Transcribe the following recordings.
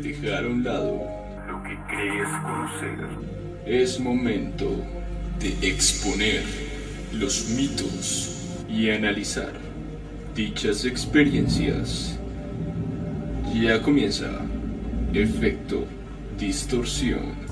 de dejar a un lado lo que crees conocer. Es momento de exponer los mitos y analizar dichas experiencias. Ya comienza Efecto Distorsión.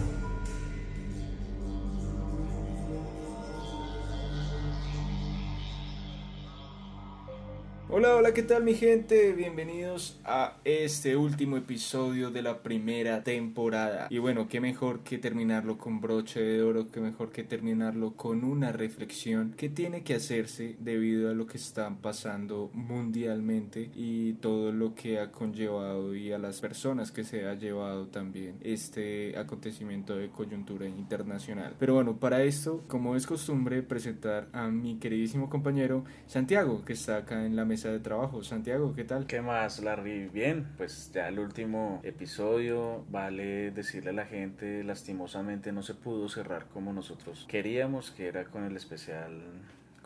Hola, ¿qué tal mi gente? Bienvenidos a este último episodio de la primera temporada. Y bueno, qué mejor que terminarlo con broche de oro, qué mejor que terminarlo con una reflexión que tiene que hacerse debido a lo que está pasando mundialmente y todo lo que ha conllevado y a las personas que se ha llevado también este acontecimiento de coyuntura internacional. Pero bueno, para esto, como es costumbre, presentar a mi queridísimo compañero Santiago, que está acá en la mesa de trabajo. Santiago, ¿qué tal? ¿Qué más, Larry? Bien, pues ya el último episodio, vale decirle a la gente, lastimosamente no se pudo cerrar como nosotros queríamos, que era con el especial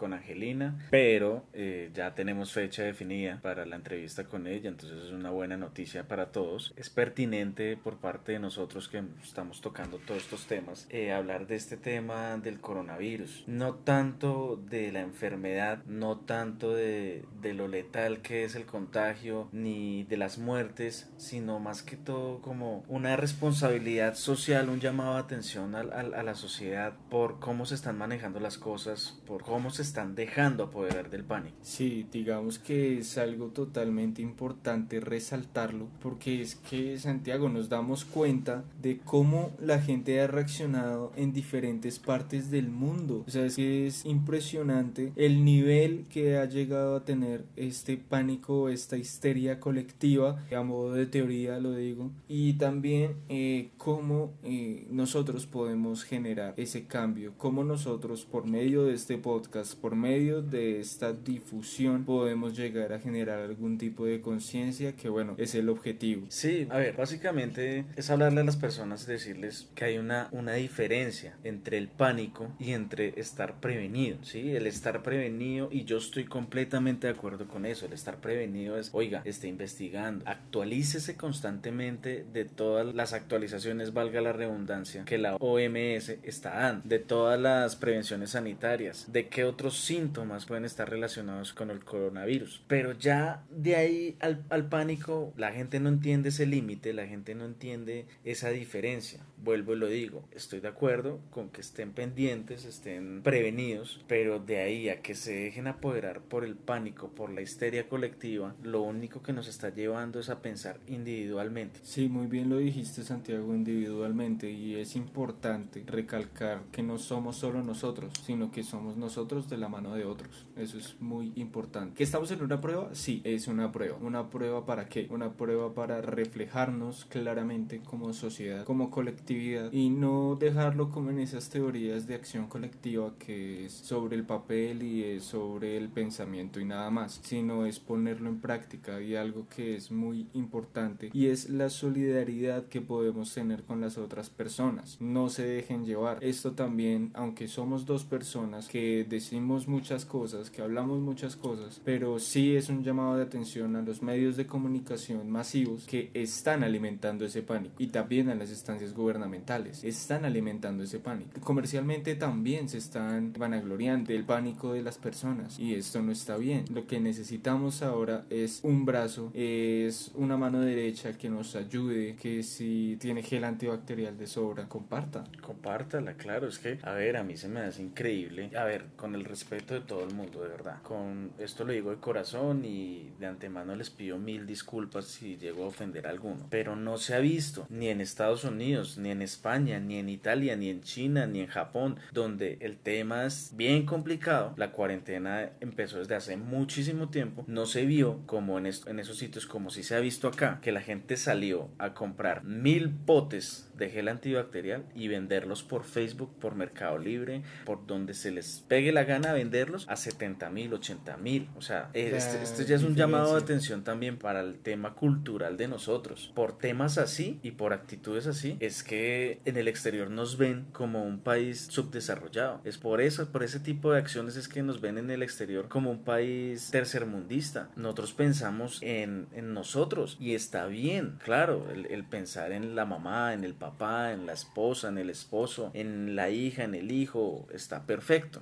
con Angelina, pero eh, ya tenemos fecha definida para la entrevista con ella, entonces es una buena noticia para todos. Es pertinente por parte de nosotros que estamos tocando todos estos temas, eh, hablar de este tema del coronavirus, no tanto de la enfermedad, no tanto de, de lo letal que es el contagio, ni de las muertes, sino más que todo como una responsabilidad social, un llamado de atención a, a, a la sociedad por cómo se están manejando las cosas, por cómo se están dejando apoderar del pánico. Sí, digamos que es algo totalmente importante resaltarlo porque es que Santiago nos damos cuenta de cómo la gente ha reaccionado en diferentes partes del mundo. O sea, es que es impresionante el nivel que ha llegado a tener este pánico, esta histeria colectiva, a modo de teoría lo digo, y también eh, cómo eh, nosotros podemos generar ese cambio, cómo nosotros por medio de este podcast, por medio de esta difusión podemos llegar a generar algún tipo de conciencia que bueno, es el objetivo. Sí, a ver, básicamente es hablarle a las personas decirles que hay una, una diferencia entre el pánico y entre estar prevenido, ¿sí? El estar prevenido y yo estoy completamente de acuerdo con eso, el estar prevenido es, oiga, esté investigando, actualícese constantemente de todas las actualizaciones, valga la redundancia, que la OMS está dando, de todas las prevenciones sanitarias, de qué otros síntomas pueden estar relacionados con el coronavirus. Pero ya de ahí al, al pánico, la gente no entiende ese límite, la gente no entiende esa diferencia. Vuelvo y lo digo, estoy de acuerdo con que estén pendientes, estén prevenidos, pero de ahí a que se dejen apoderar por el pánico, por la histeria colectiva, lo único que nos está llevando es a pensar individualmente. Sí, muy bien lo dijiste Santiago, individualmente, y es importante recalcar que no somos solo nosotros, sino que somos nosotros de la mano de otros. Eso es muy importante. ¿Que estamos en una prueba? Sí, es una prueba. ¿Una prueba para qué? Una prueba para reflejarnos claramente como sociedad, como colectividad y no dejarlo como en esas teorías de acción colectiva que es sobre el papel y es sobre el pensamiento y nada más, sino es ponerlo en práctica y algo que es muy importante y es la solidaridad que podemos tener con las otras personas. No se dejen llevar. Esto también, aunque somos dos personas que decimos muchas cosas, que hablamos muchas cosas, pero sí es un llamado de atención a los medios de comunicación masivos que están alimentando ese pánico y también a las instancias gubernamentales, están alimentando ese pánico. Comercialmente también se están vanagloriando del pánico de las personas y esto no está bien. Lo que necesitamos ahora es un brazo, es una mano derecha que nos ayude, que si tiene gel antibacterial de sobra, comparta. Compártala, claro, es que, a ver, a mí se me hace increíble, a ver, con el respeto de todo el mundo, de verdad. Con esto lo digo de corazón y de antemano les pido mil disculpas si llego a ofender a alguno. Pero no se ha visto ni en Estados Unidos, ni en España, ni en Italia, ni en China, ni en Japón, donde el tema es bien complicado. La cuarentena empezó desde hace muchísimo tiempo. No se vio como en, en esos sitios como si se ha visto acá, que la gente salió a comprar mil potes de gel antibacterial y venderlos por Facebook, por Mercado Libre, por donde se les pegue la gana venderlos a 70 mil, 80 mil. O sea, este, este, ya es un llamado de atención también para el tema cultural de nosotros. Por temas así y por actitudes así, es que en el exterior nos ven como un país subdesarrollado. Es por eso, por ese tipo de acciones es que nos ven en el exterior como un país tercermundista. Nosotros pensamos en, en nosotros y está bien, claro, el, el pensar en la mamá, en el papá, en la esposa, en el esposo, en la hija, en el hijo, está perfecto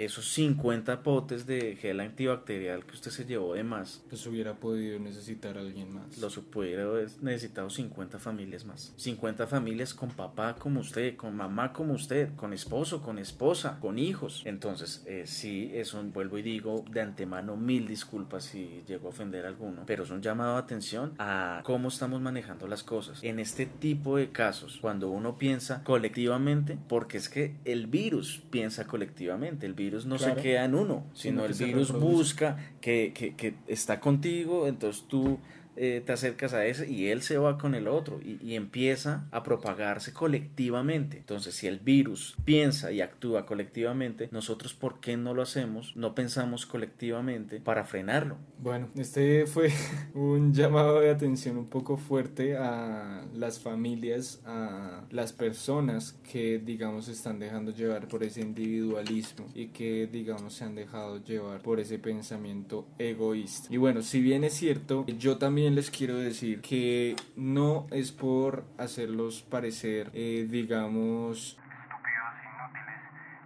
esos 50 potes de gel antibacterial que usted se llevó de más. Pues hubiera podido necesitar alguien más. Los hubiera necesitado 50 familias más. 50 familias con papá como usted, con mamá como usted, con esposo, con esposa, con hijos. Entonces, eh, sí, es un, vuelvo y digo, de antemano mil disculpas si llego a ofender a alguno, pero es un llamado de atención a cómo estamos manejando las cosas. En este tipo de casos, cuando uno piensa colectivamente, porque es que el virus piensa colectivamente, el virus virus no se queda en uno, sino, el virus busca que, que, que, está contigo, entonces tú eh, te acercas a ese y él se va con el otro y, y, empieza a propagarse colectivamente. Entonces, si el virus piensa y actúa colectivamente, nosotros, ¿por qué no lo hacemos? No pensamos colectivamente para frenarlo. Bueno, este fue un llamado de atención un poco fuerte a las familias, a las personas que, digamos, están dejando llevar por ese individualismo y que, digamos, se han dejado llevar por ese pensamiento egoísta. Y bueno, si bien es cierto, yo también les quiero decir que no es por hacerlos parecer, eh, digamos,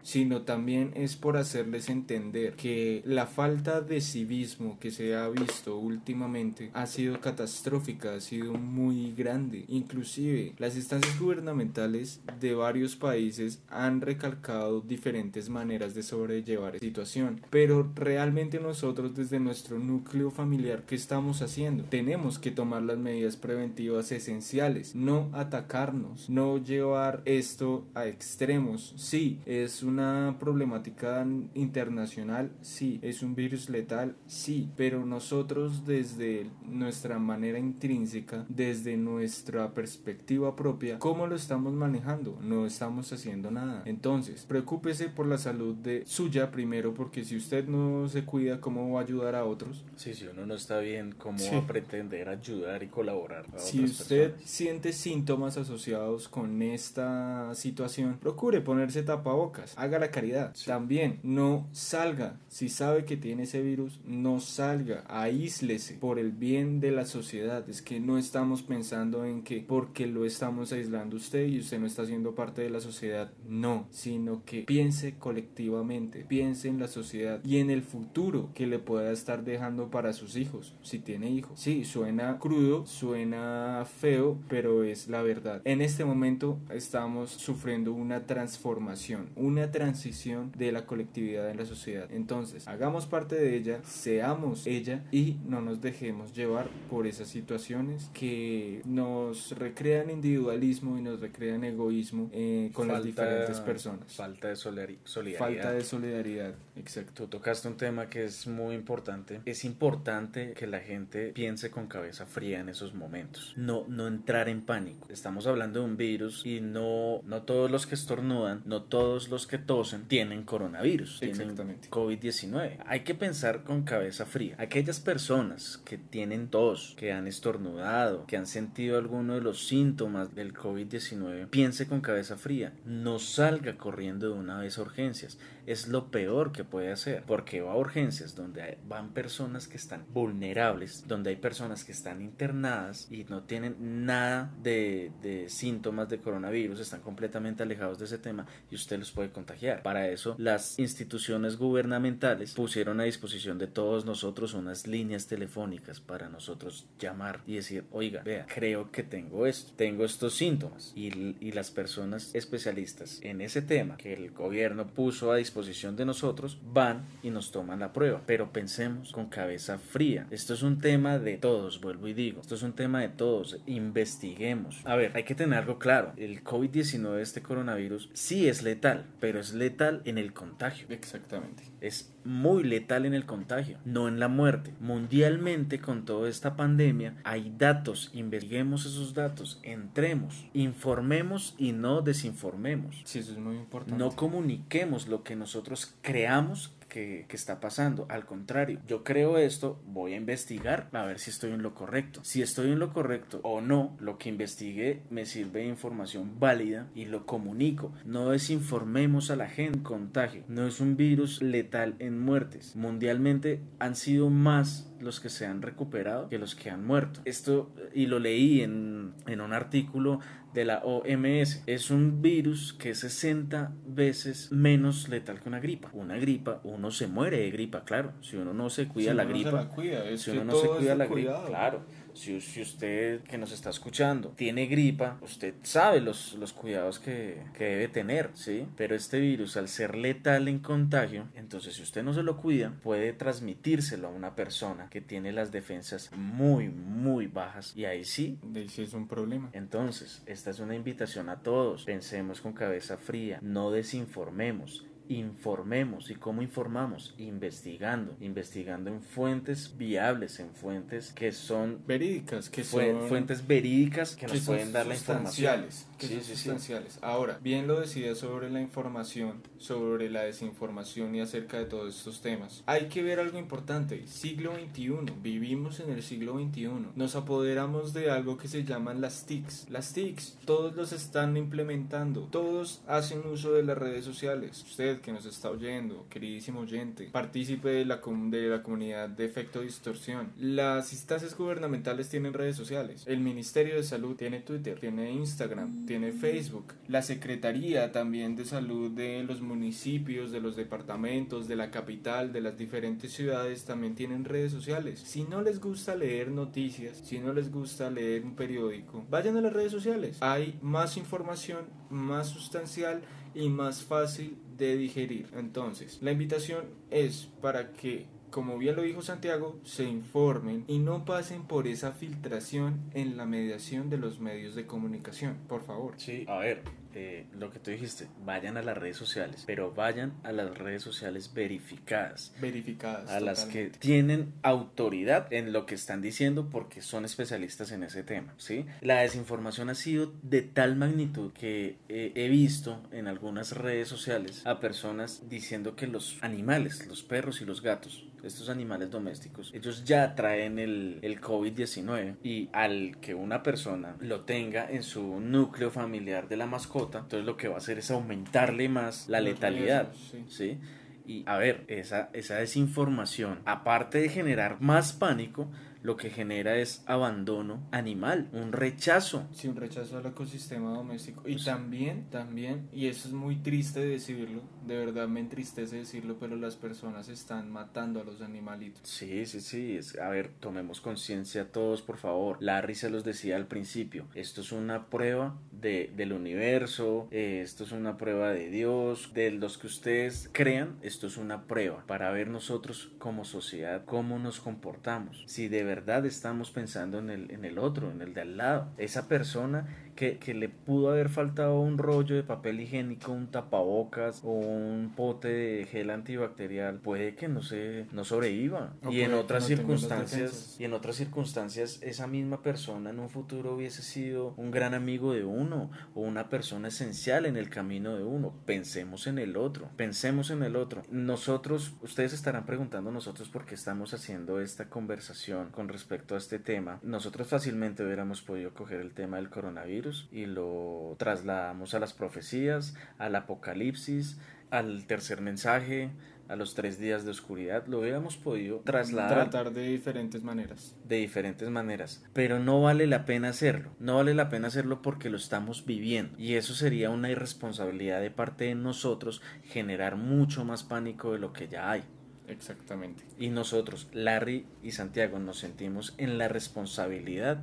sino también es por hacerles entender que la falta de civismo que se ha visto últimamente ha sido catastrófica, ha sido muy grande. Inclusive las instancias gubernamentales de varios países han recalcado diferentes maneras de sobrellevar la situación, pero realmente nosotros desde nuestro núcleo familiar ¿qué estamos haciendo? Tenemos que tomar las medidas preventivas esenciales, no atacarnos, no llevar esto a extremos. Sí, es un una problemática internacional, sí. Es un virus letal, sí. Pero nosotros desde nuestra manera intrínseca, desde nuestra perspectiva propia, ¿cómo lo estamos manejando? No estamos haciendo nada. Entonces, preocúpese por la salud de suya primero, porque si usted no se cuida, ¿cómo va a ayudar a otros? Sí, si uno no está bien, ¿cómo va a pretender ayudar y colaborar? A si usted siente síntomas asociados con esta situación, procure ponerse tapabocas haga la caridad. También no salga. Si sabe que tiene ese virus, no salga. Aíslese por el bien de la sociedad. Es que no estamos pensando en que porque lo estamos aislando usted y usted no está siendo parte de la sociedad. No, sino que piense colectivamente, piense en la sociedad y en el futuro que le pueda estar dejando para sus hijos, si tiene hijos. Sí, suena crudo, suena feo, pero es la verdad. En este momento estamos sufriendo una transformación, una transición de la colectividad en la sociedad. Entonces, hagamos parte de ella, seamos ella y no nos dejemos llevar por esas situaciones que nos recrean individualismo y nos recrean egoísmo eh, con las diferentes personas. Falta de solidaridad. Falta de solidaridad, exacto. Tú tocaste un tema que es muy importante. Es importante que la gente piense con cabeza fría en esos momentos. No, no entrar en pánico. Estamos hablando de un virus y no, no todos los que estornudan, no todos los que tienen coronavirus, tienen COVID-19. Hay que pensar con cabeza fría. Aquellas personas que tienen tos, que han estornudado, que han sentido alguno de los síntomas del COVID-19, piense con cabeza fría. No salga corriendo de una vez a urgencias. Es lo peor que puede hacer, porque va a urgencias donde van personas que están vulnerables, donde hay personas que están internadas y no tienen nada de, de síntomas de coronavirus, están completamente alejados de ese tema y usted los puede contagiar para eso, las instituciones gubernamentales pusieron a disposición de todos nosotros unas líneas telefónicas para nosotros llamar y decir, oiga, vea, creo que tengo esto, tengo estos síntomas. Y, y las personas especialistas en ese tema que el gobierno puso a disposición de nosotros van y nos toman la prueba. Pero pensemos con cabeza fría. Esto es un tema de todos, vuelvo y digo. Esto es un tema de todos. Investiguemos. A ver, hay que tener algo claro. El COVID-19, este coronavirus, sí es letal, pero es letal en el contagio. Exactamente. Es muy letal en el contagio, no en la muerte. Mundialmente, con toda esta pandemia, hay datos, investiguemos esos datos, entremos, informemos y no desinformemos. Sí, eso es muy importante. No comuniquemos lo que nosotros creamos que, está pasando. Al contrario, yo creo esto, voy a investigar a ver si estoy en lo correcto. Si estoy en lo correcto o no, lo que investigué me sirve de información válida y lo comunico. No desinformemos a la gente. Contagio no es un virus letal en muertes. Mundialmente han sido más los que se han recuperado que los que han muerto. Esto, y lo leí en, en un artículo de la OMS. Es un virus que es 60 veces menos letal que una gripa. Una gripa, uno se muere de gripa, claro. Si uno no se cuida la gripa, si uno no se cuida la gripa, claro si, si, usted que nos está escuchando tiene gripa, usted sabe los, los cuidados que, que, debe tener, ¿sí? Pero este virus, al ser letal en contagio, entonces si usted no se lo cuida, puede transmitírselo a una persona que tiene las defensas muy, muy bajas. Y ahí sí. De sí es un problema. Entonces, esta es una invitación a todos. Pensemos con cabeza fría, no desinformemos informemos. ¿Y cómo informamos? Investigando, investigando en fuentes viables, en fuentes que son verídicas, que son fuentes verídicas que, nos pueden dar la información. Que son sustanciales. Ahora, bien lo decía sobre la información, sobre la desinformación y acerca de todos estos temas. Hay que ver algo importante. Siglo XXI, vivimos en el siglo XXI. Nos apoderamos de algo que se llaman las TICs. Las TICs, todos los están implementando, todos hacen uso de las redes sociales. Ustedes que nos está oyendo, queridísimo oyente, partícipe de la, de la comunidad de efecto distorsión. Las instancias gubernamentales tienen redes sociales. El Ministerio de Salud tiene Twitter, tiene Instagram, tiene Facebook. La Secretaría también de Salud de los municipios, de los departamentos, de la capital, de las diferentes ciudades también tienen redes sociales. Si no les gusta leer noticias, si no les gusta leer un periódico, vayan a las redes sociales. Hay más información, más sustancial y más fácil de digerir. Entonces, la invitación es para que como bien lo dijo Santiago, se informen y no pasen por esa filtración en la mediación de los medios de comunicación, por favor. Sí, a ver, eh, lo que tú dijiste, vayan a las redes sociales, pero vayan a las redes sociales verificadas. Verificadas. A las que tienen autoridad en lo que están diciendo porque son especialistas en ese tema, ¿sí? La desinformación ha sido de tal magnitud que eh, he visto en algunas redes sociales a personas diciendo que los animales, los perros y los gatos, estos animales domésticos, ellos ya traen el, el COVID-19 y al que una persona lo tenga en su núcleo familiar de la mascota, entonces lo que va a hacer es aumentarle más la letalidad, ¿sí? Y a ver, esa, esa desinformación, aparte de generar más pánico, lo que genera es abandono animal, un rechazo. Sí, un rechazo al ecosistema doméstico. Y también, también, y eso es muy triste decirlo, de verdad me entristece decirlo, pero las personas están matando a los animalitos. Sí, sí, sí. Es, a ver, tomemos conciencia todos, por favor. Larry se los decía al principio. Esto es una prueba de, del universo, eh, esto es una prueba de Dios, de los que ustedes crean, esto es una prueba para ver nosotros como sociedad cómo nos comportamos. Si de verdad estamos pensando en el, en el otro, en el de al lado. Esa persona que, que, le pudo haber faltado un rollo de papel higiénico, un tapabocas o un pote de gel antibacterial, puede que no se no sobreviva. y en otras circunstancias, y en otras circunstancias, esa misma persona en un futuro hubiese sido un gran amigo de uno o una persona esencial en el camino de uno. Pensemos en el otro, pensemos en el otro. Nosotros, ustedes estarán preguntando nosotros por qué estamos haciendo esta conversación con respecto a este tema. Nosotros fácilmente hubiéramos podido coger el tema del coronavirus y lo trasladamos a las profecías, al apocalipsis, al tercer mensaje, a los tres días de oscuridad, lo hubiéramos podido trasladar. Tratar de diferentes maneras. De diferentes maneras. Pero no vale la pena hacerlo. No vale la pena hacerlo porque lo estamos viviendo. Y eso sería una irresponsabilidad de parte de nosotros generar mucho más pánico de lo que ya hay. Exactamente. Y nosotros, Larry y Santiago, nos sentimos en la responsabilidad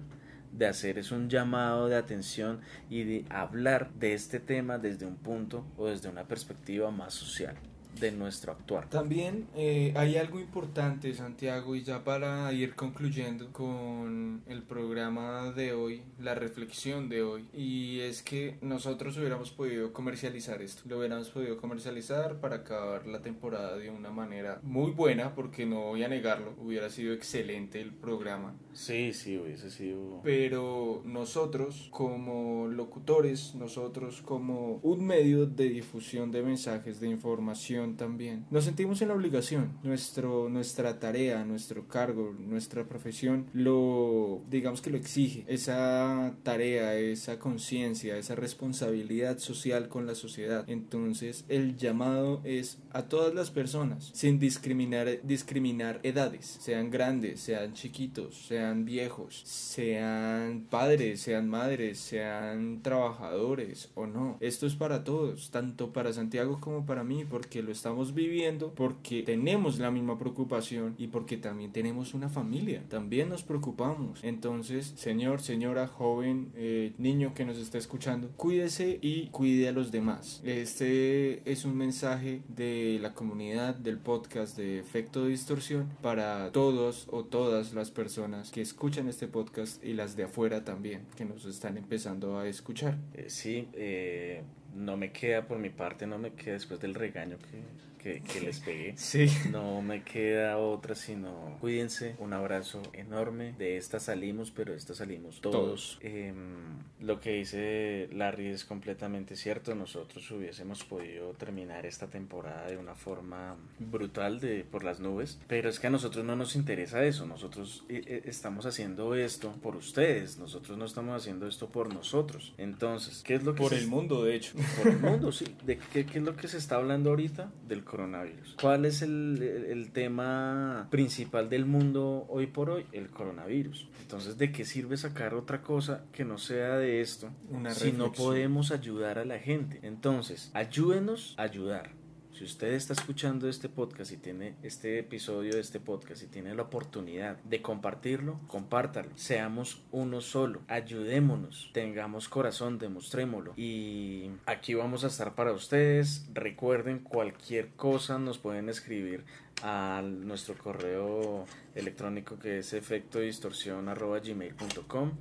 de hacer es un llamado de atención y de hablar de este tema desde un punto o desde una perspectiva más social de nuestro actuar. También eh, hay algo importante, Santiago, y ya para ir concluyendo con el programa de hoy, la reflexión de hoy, y es que nosotros hubiéramos podido comercializar esto, lo hubiéramos podido comercializar para acabar la temporada de una manera muy buena, porque no voy a negarlo, hubiera sido excelente el programa. Sí, sí, hubiese sido. Pero nosotros como locutores, nosotros como un medio de difusión de mensajes, de información, distorsión también. Nos sentimos en la obligación, nuestro, nuestra tarea, nuestro cargo, nuestra profesión lo, digamos que lo exige, esa tarea, esa conciencia, esa responsabilidad social con la sociedad. Entonces el llamado es a todas las personas, sin discriminar, discriminar edades, sean grandes, sean chiquitos, sean viejos, sean padres, sean madres, sean trabajadores o no. Esto es para todos, tanto para Santiago como para mí, porque lo estamos viviendo, porque tenemos la misma preocupación y porque también tenemos una familia, también nos preocupamos. Entonces, señor, señora, joven, eh, niño que nos está escuchando, cuídese y cuide a los demás. Este es un mensaje de la comunidad del podcast de Efecto de Distorsión para todos o todas las personas que escuchan este podcast y las de afuera también, que nos están empezando a escuchar. Eh, sí, eh, no me queda por mi parte, no me queda después del regaño que que, les pegué. Sí. No me queda otra sino cuídense. Un abrazo enorme. De esta salimos, pero de esta salimos todos. Em, lo que dice Larry es completamente cierto. Nosotros hubiésemos podido terminar esta temporada de una forma brutal de por las nubes, pero es que a nosotros no nos interesa eso. Nosotros eh, eh, estamos haciendo esto por ustedes. Nosotros no estamos haciendo esto por nosotros. Entonces, ¿qué es lo que por el mundo, de hecho? Por el mundo, sí. ¿De qué, qué es lo que se está hablando ahorita? Del coronavirus. ¿Cuál es el, el, tema principal del mundo hoy por hoy? El coronavirus. Entonces, ¿de qué sirve sacar otra cosa que no sea de esto si no podemos ayudar a la gente? Entonces, ayúdenos a ayudar. Si usted está escuchando este podcast y tiene este episodio de este podcast y tiene la oportunidad de compartirlo, compártalo. Seamos uno solo, ayudémonos, tengamos corazón, demostrémoslo. Y aquí vamos a estar para ustedes. Recuerden cualquier cosa nos pueden escribir a nuestro correo electrónico que es efectodistorsión.gmail.com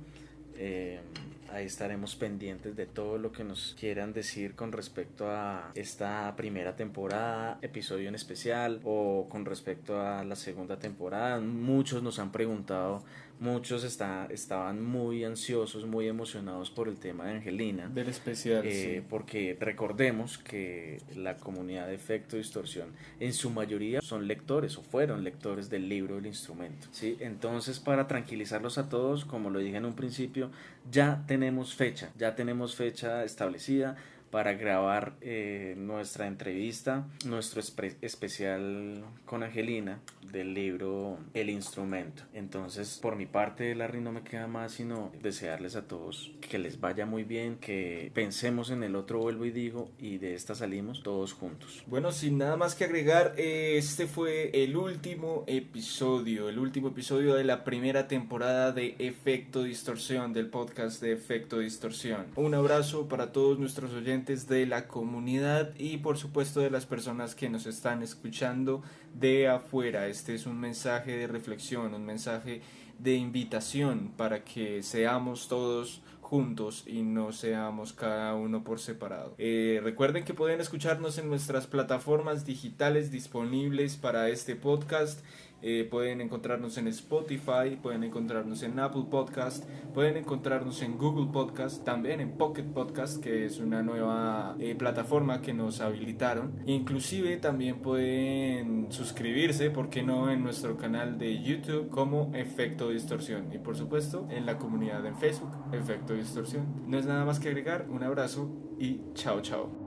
eh, Ahí estaremos pendientes de todo lo que nos quieran decir con respecto a esta primera temporada, episodio en especial o con respecto a la segunda temporada. Muchos nos han preguntado Muchos está, estaban muy ansiosos, muy emocionados por el tema de Angelina. Del especial. Eh, porque recordemos que la comunidad de efecto distorsión en su mayoría son lectores o fueron lectores del libro del instrumento. ¿sí? Entonces, para tranquilizarlos a todos, como lo dije en un principio, ya tenemos fecha, ya tenemos fecha establecida para grabar eh, nuestra entrevista, nuestro especial con Angelina del libro El instrumento. Entonces, por mi parte, Larry, no me queda más sino desearles a todos que les vaya muy bien, que pensemos en el otro vuelvo y digo y de esta salimos todos juntos. Bueno, sin nada más que agregar, este fue el último episodio, el último episodio de la primera temporada de Efecto Distorsión, del podcast de Efecto Distorsión. Un abrazo para todos nuestros de la comunidad y por supuesto de las personas que nos están escuchando de afuera. Este es un mensaje de reflexión, un mensaje de invitación para que seamos todos juntos y no seamos cada uno por separado. Eh, recuerden que pueden escucharnos en nuestras plataformas digitales disponibles para este podcast eh, pueden encontrarnos en Spotify, pueden encontrarnos en Apple Podcast, pueden encontrarnos en Google Podcast, también en Pocket Podcast, que es una nueva eh, plataforma que nos habilitaron. Inclusive también pueden suscribirse, ¿por qué no?, en nuestro canal de YouTube como Efecto Distorsión. Y por supuesto en la comunidad en Facebook, Efecto Distorsión. No es nada más que agregar, un abrazo y chao chao.